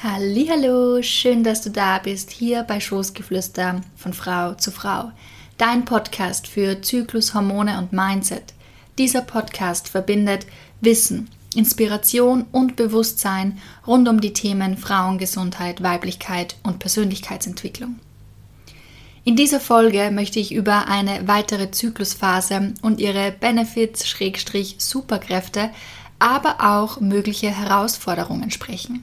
Hallo, schön, dass du da bist hier bei Schoßgeflüster von Frau zu Frau, dein Podcast für Zyklus, Hormone und Mindset. Dieser Podcast verbindet Wissen, Inspiration und Bewusstsein rund um die Themen Frauengesundheit, Weiblichkeit und Persönlichkeitsentwicklung. In dieser Folge möchte ich über eine weitere Zyklusphase und ihre Benefits-Superkräfte, aber auch mögliche Herausforderungen sprechen.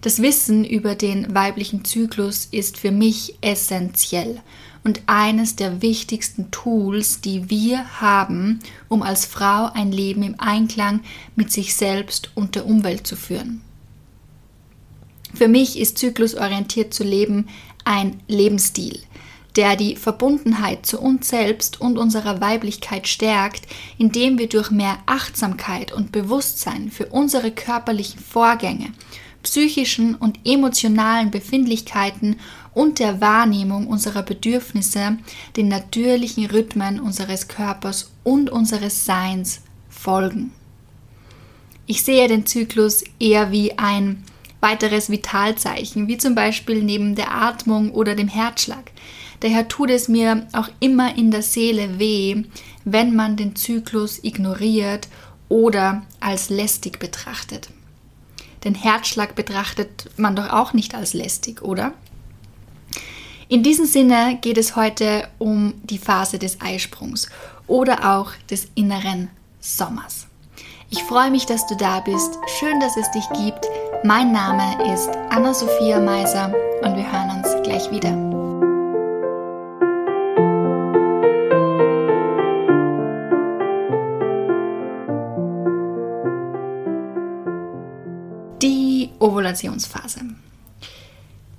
Das Wissen über den weiblichen Zyklus ist für mich essentiell und eines der wichtigsten Tools, die wir haben, um als Frau ein Leben im Einklang mit sich selbst und der Umwelt zu führen. Für mich ist zyklusorientiert zu leben ein Lebensstil, der die Verbundenheit zu uns selbst und unserer Weiblichkeit stärkt, indem wir durch mehr Achtsamkeit und Bewusstsein für unsere körperlichen Vorgänge psychischen und emotionalen Befindlichkeiten und der Wahrnehmung unserer Bedürfnisse den natürlichen Rhythmen unseres Körpers und unseres Seins folgen. Ich sehe den Zyklus eher wie ein weiteres Vitalzeichen, wie zum Beispiel neben der Atmung oder dem Herzschlag. Daher tut es mir auch immer in der Seele weh, wenn man den Zyklus ignoriert oder als lästig betrachtet. Den Herzschlag betrachtet man doch auch nicht als lästig, oder? In diesem Sinne geht es heute um die Phase des Eisprungs oder auch des inneren Sommers. Ich freue mich, dass du da bist. Schön, dass es dich gibt. Mein Name ist Anna-Sophia Meiser und wir hören uns gleich wieder. Ovulationsphase.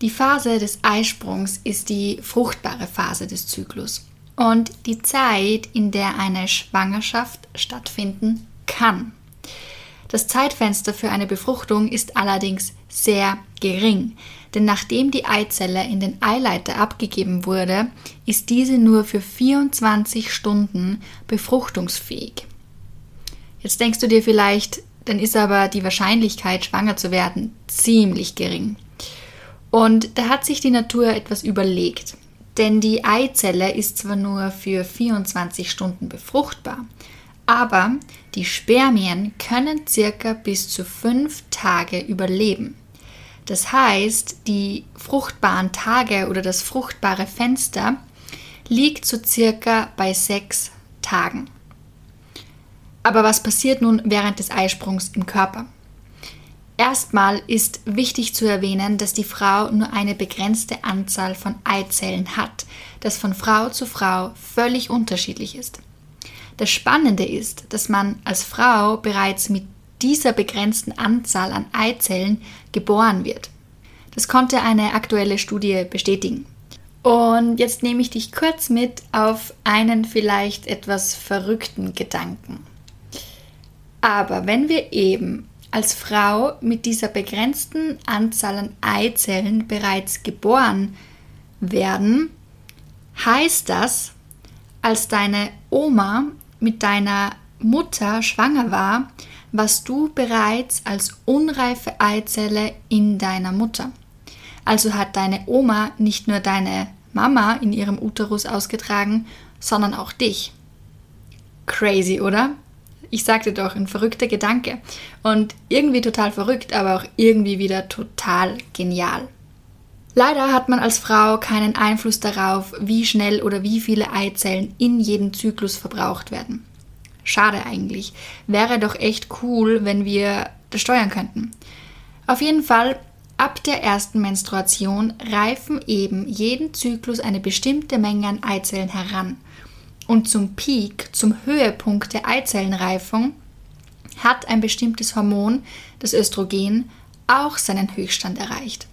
Die Phase des Eisprungs ist die fruchtbare Phase des Zyklus und die Zeit, in der eine Schwangerschaft stattfinden kann. Das Zeitfenster für eine Befruchtung ist allerdings sehr gering, denn nachdem die Eizelle in den Eileiter abgegeben wurde, ist diese nur für 24 Stunden befruchtungsfähig. Jetzt denkst du dir vielleicht, dann ist aber die Wahrscheinlichkeit, schwanger zu werden, ziemlich gering. Und da hat sich die Natur etwas überlegt. Denn die Eizelle ist zwar nur für 24 Stunden befruchtbar, aber die Spermien können circa bis zu fünf Tage überleben. Das heißt, die fruchtbaren Tage oder das fruchtbare Fenster liegt so circa bei sechs Tagen. Aber was passiert nun während des Eisprungs im Körper? Erstmal ist wichtig zu erwähnen, dass die Frau nur eine begrenzte Anzahl von Eizellen hat, das von Frau zu Frau völlig unterschiedlich ist. Das Spannende ist, dass man als Frau bereits mit dieser begrenzten Anzahl an Eizellen geboren wird. Das konnte eine aktuelle Studie bestätigen. Und jetzt nehme ich dich kurz mit auf einen vielleicht etwas verrückten Gedanken. Aber wenn wir eben als Frau mit dieser begrenzten Anzahl an Eizellen bereits geboren werden, heißt das, als deine Oma mit deiner Mutter schwanger war, warst du bereits als unreife Eizelle in deiner Mutter. Also hat deine Oma nicht nur deine Mama in ihrem Uterus ausgetragen, sondern auch dich. Crazy, oder? Ich sagte doch, ein verrückter Gedanke. Und irgendwie total verrückt, aber auch irgendwie wieder total genial. Leider hat man als Frau keinen Einfluss darauf, wie schnell oder wie viele Eizellen in jedem Zyklus verbraucht werden. Schade eigentlich. Wäre doch echt cool, wenn wir das steuern könnten. Auf jeden Fall, ab der ersten Menstruation reifen eben jeden Zyklus eine bestimmte Menge an Eizellen heran und zum Peak, zum Höhepunkt der Eizellenreifung, hat ein bestimmtes Hormon, das Östrogen, auch seinen Höchststand erreicht.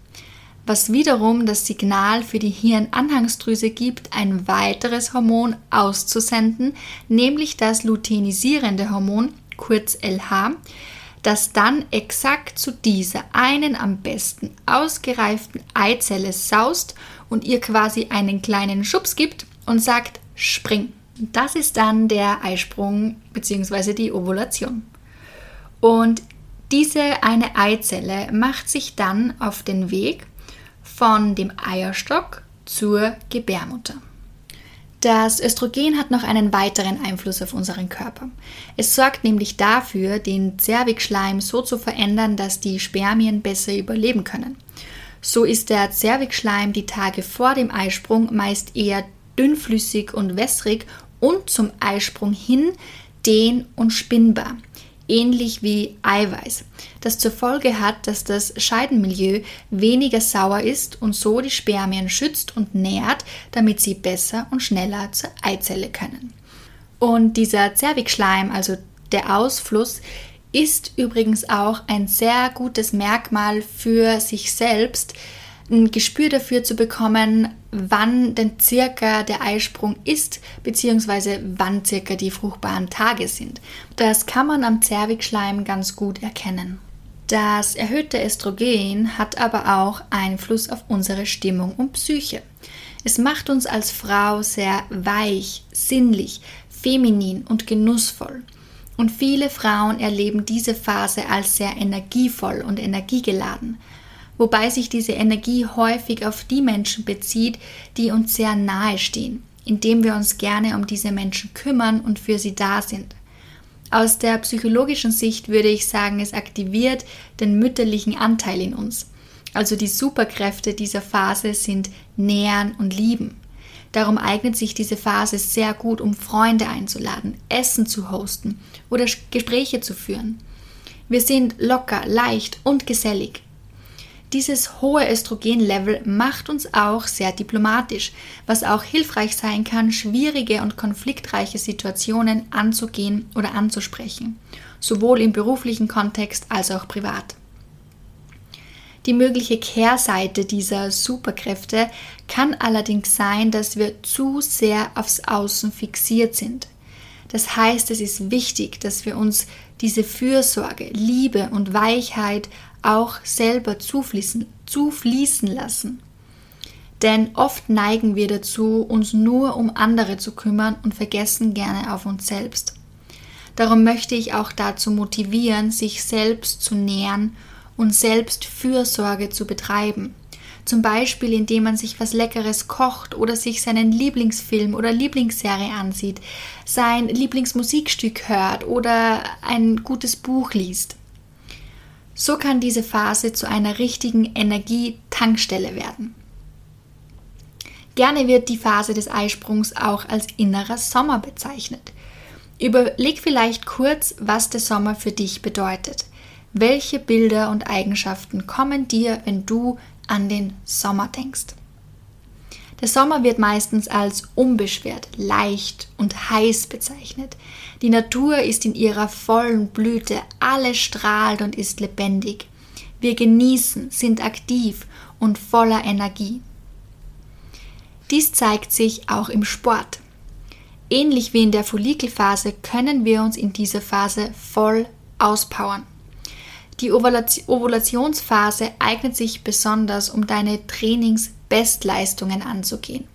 Was wiederum das Signal für die Hirnanhangsdrüse gibt, ein weiteres Hormon auszusenden, nämlich das luteinisierende Hormon, kurz LH, das dann exakt zu dieser einen am besten ausgereiften Eizelle saust und ihr quasi einen kleinen Schubs gibt und sagt, spring. Das ist dann der Eisprung bzw. die Ovulation. Und Diese eine Eizelle macht sich dann auf den Weg von dem Eierstock zur Gebärmutter. Das Östrogen hat noch einen weiteren Einfluss auf unseren Körper. Es sorgt nämlich dafür, den Zervixschleim so zu verändern, dass die Spermien besser überleben können. So ist der Zervixschleim die Tage vor dem Eisprung meist eher dünnflüssig und wässrig und zum Eisprung hin dehn- und spinnbar ähnlich wie Eiweiß, das zur Folge hat, dass das Scheidenmilieu weniger sauer ist und so die Spermien schützt und nährt, damit sie besser und schneller zur Eizelle können. Und dieser Zervixschleim, also der Ausfluss, ist übrigens auch ein sehr gutes Merkmal für sich selbst, ein Gespür dafür zu bekommen, wann denn circa der Eisprung ist, beziehungsweise wann circa die fruchtbaren Tage sind. Das kann man am Zervixschleim ganz gut erkennen. Das erhöhte Östrogen hat aber auch Einfluss auf unsere Stimmung und Psyche. Es macht uns als Frau sehr weich, sinnlich, feminin und genussvoll. Und viele Frauen erleben diese Phase als sehr energievoll und energiegeladen wobei sich diese Energie häufig auf die Menschen bezieht, die uns sehr nahe stehen, indem wir uns gerne um diese Menschen kümmern und für sie da sind. Aus der psychologischen Sicht würde ich sagen, es aktiviert den mütterlichen Anteil in uns. Also die Superkräfte dieser Phase sind Nähern und Lieben. Darum eignet sich diese Phase sehr gut, um Freunde einzuladen, Essen zu hosten oder Gespräche zu führen. Wir sind locker, leicht und gesellig. Dieses hohe Östrogenlevel macht uns auch sehr diplomatisch, was auch hilfreich sein kann, schwierige und konfliktreiche Situationen anzugehen oder anzusprechen, sowohl im beruflichen Kontext als auch privat. Die mögliche Kehrseite dieser Superkräfte kann allerdings sein, dass wir zu sehr aufs Außen fixiert sind. Das heißt, es ist wichtig, dass wir uns diese Fürsorge, Liebe und Weichheit auch selber zufließen, zufließen lassen. Denn oft neigen wir dazu, uns nur um andere zu kümmern und vergessen gerne auf uns selbst. Darum möchte ich auch dazu motivieren, sich selbst zu nähern und selbst Fürsorge zu betreiben. Zum Beispiel, indem man sich was Leckeres kocht oder sich seinen Lieblingsfilm oder Lieblingsserie ansieht, sein Lieblingsmusikstück hört oder ein gutes Buch liest. So kann diese Phase zu einer richtigen Energietankstelle werden. Gerne wird die Phase des Eisprungs auch als innerer Sommer bezeichnet. Überleg vielleicht kurz, was der Sommer für dich bedeutet. Welche Bilder und Eigenschaften kommen dir, wenn du an den Sommer denkst? Der Sommer wird meistens als unbeschwert, leicht und heiß bezeichnet. Die Natur ist in ihrer vollen Blüte, alles strahlt und ist lebendig. Wir genießen, sind aktiv und voller Energie. Dies zeigt sich auch im Sport. Ähnlich wie in der Follikelphase können wir uns in dieser Phase voll auspowern. Die Ovulationsphase eignet sich besonders, um deine Trainingsbestleistungen anzugehen.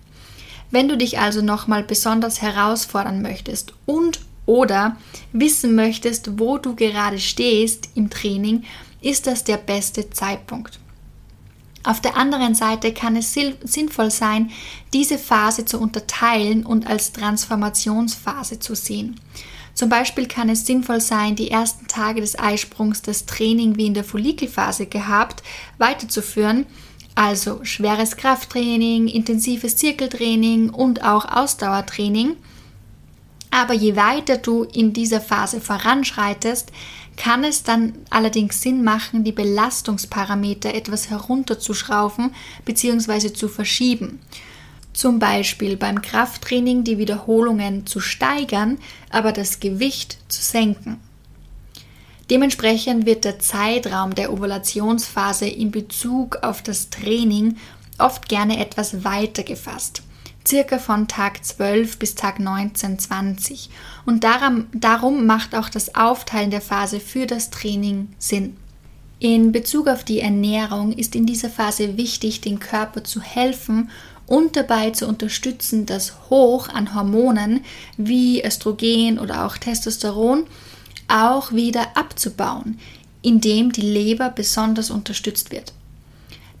Wenn du dich also nochmal besonders herausfordern möchtest und oder wissen möchtest, wo du gerade stehst im Training, ist das der beste Zeitpunkt. Auf der anderen Seite kann es sinnvoll sein, diese Phase zu unterteilen und als Transformationsphase zu sehen. Zum Beispiel kann es sinnvoll sein, die ersten Tage des Eisprungs das Training wie in der Follikelphase gehabt weiterzuführen, also schweres Krafttraining, intensives Zirkeltraining und auch Ausdauertraining. Aber je weiter du in dieser Phase voranschreitest, kann es dann allerdings Sinn machen, die Belastungsparameter etwas herunterzuschrauben bzw. zu verschieben. Zum Beispiel beim Krafttraining die Wiederholungen zu steigern, aber das Gewicht zu senken. Dementsprechend wird der Zeitraum der Ovulationsphase in Bezug auf das Training oft gerne etwas weiter gefasst, circa von Tag 12 bis Tag 19, 20. Und darum, darum macht auch das Aufteilen der Phase für das Training Sinn. In Bezug auf die Ernährung ist in dieser Phase wichtig, den Körper zu helfen und dabei zu unterstützen, das Hoch an Hormonen wie Östrogen oder auch Testosteron auch wieder abzubauen, indem die Leber besonders unterstützt wird.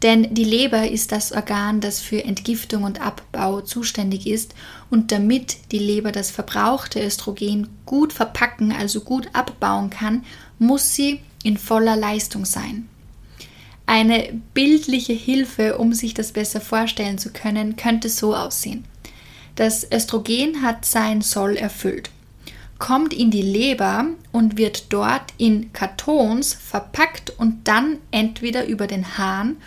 Denn die Leber ist das Organ, das für Entgiftung und Abbau zuständig ist und damit die Leber das verbrauchte Östrogen gut verpacken, also gut abbauen kann, muss sie in voller Leistung sein. Eine bildliche Hilfe, um sich das besser vorstellen zu können, könnte so aussehen. Das Östrogen hat sein Soll erfüllt, kommt in die Leber und wird dort in Kartons verpackt und dann entweder über den Hahn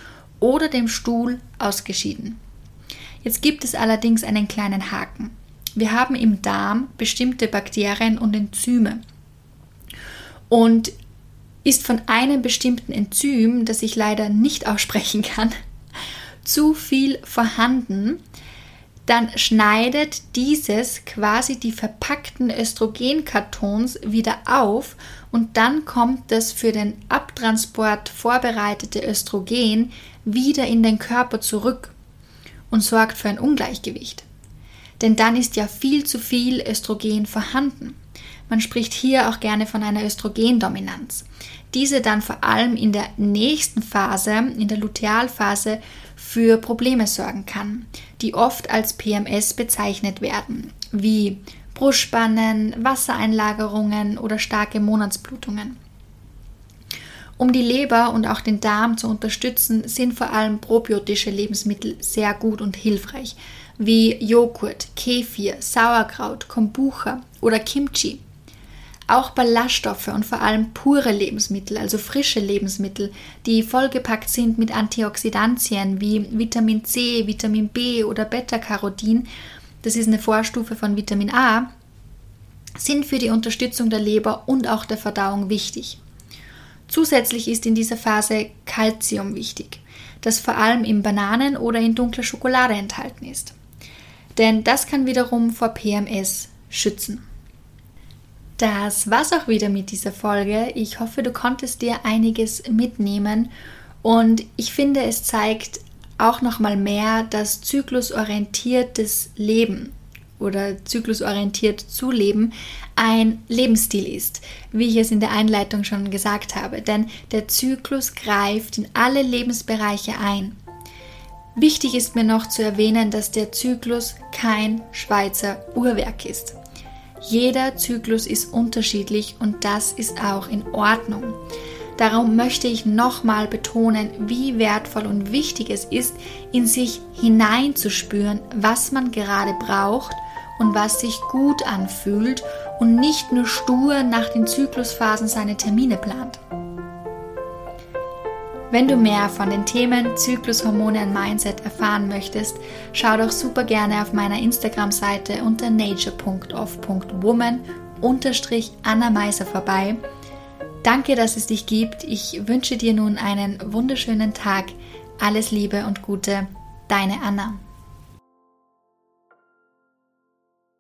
oder dem Stuhl ausgeschieden. Jetzt gibt es allerdings einen kleinen Haken. Wir haben im Darm bestimmte Bakterien und Enzyme. Und ist von einem bestimmten Enzym, das ich leider nicht aussprechen kann, zu viel vorhanden, dann schneidet dieses quasi die verpackten Östrogenkartons wieder auf und dann kommt das für den Abtransport vorbereitete Östrogen wieder in den Körper zurück und sorgt für ein Ungleichgewicht. Denn dann ist ja viel zu viel Östrogen vorhanden. Man spricht hier auch gerne von einer Östrogendominanz. Diese dann vor allem in der nächsten Phase, in der Lutealphase, für Probleme sorgen kann, die oft als PMS bezeichnet werden, wie Brustspannen, Wassereinlagerungen oder starke Monatsblutungen. Um die Leber und auch den Darm zu unterstützen, sind vor allem probiotische Lebensmittel sehr gut und hilfreich, wie Joghurt, Kefir, Sauerkraut, Kombucha oder Kimchi. Auch Ballaststoffe und vor allem pure Lebensmittel, also frische Lebensmittel, die vollgepackt sind mit Antioxidantien wie Vitamin C, Vitamin B oder Beta-Carotin, das ist eine Vorstufe von Vitamin A, sind für die Unterstützung der Leber und auch der Verdauung wichtig. Zusätzlich ist in dieser Phase Calcium wichtig, das vor allem in Bananen oder in dunkler Schokolade enthalten ist. Denn das kann wiederum vor PMS schützen. Das war's auch wieder mit dieser Folge. Ich hoffe, du konntest dir einiges mitnehmen und ich finde, es zeigt auch noch mal mehr, dass zyklusorientiertes Leben oder zyklusorientiert zu leben ein Lebensstil ist, wie ich es in der Einleitung schon gesagt habe, denn der Zyklus greift in alle Lebensbereiche ein. Wichtig ist mir noch zu erwähnen, dass der Zyklus kein Schweizer Uhrwerk ist. Jeder Zyklus ist unterschiedlich und das ist auch in Ordnung. Darum möchte ich nochmal betonen, wie wertvoll und wichtig es ist, in sich hineinzuspüren, was man gerade braucht und was sich gut anfühlt und nicht nur stur nach den Zyklusphasen seine Termine plant. Wenn du mehr von den Themen Zyklus, Hormone und Mindset erfahren möchtest, schau doch super gerne auf meiner Instagram-Seite unter nature.off.woman Anna Meiser vorbei. Danke, dass es dich gibt. Ich wünsche dir nun einen wunderschönen Tag. Alles Liebe und Gute, deine Anna.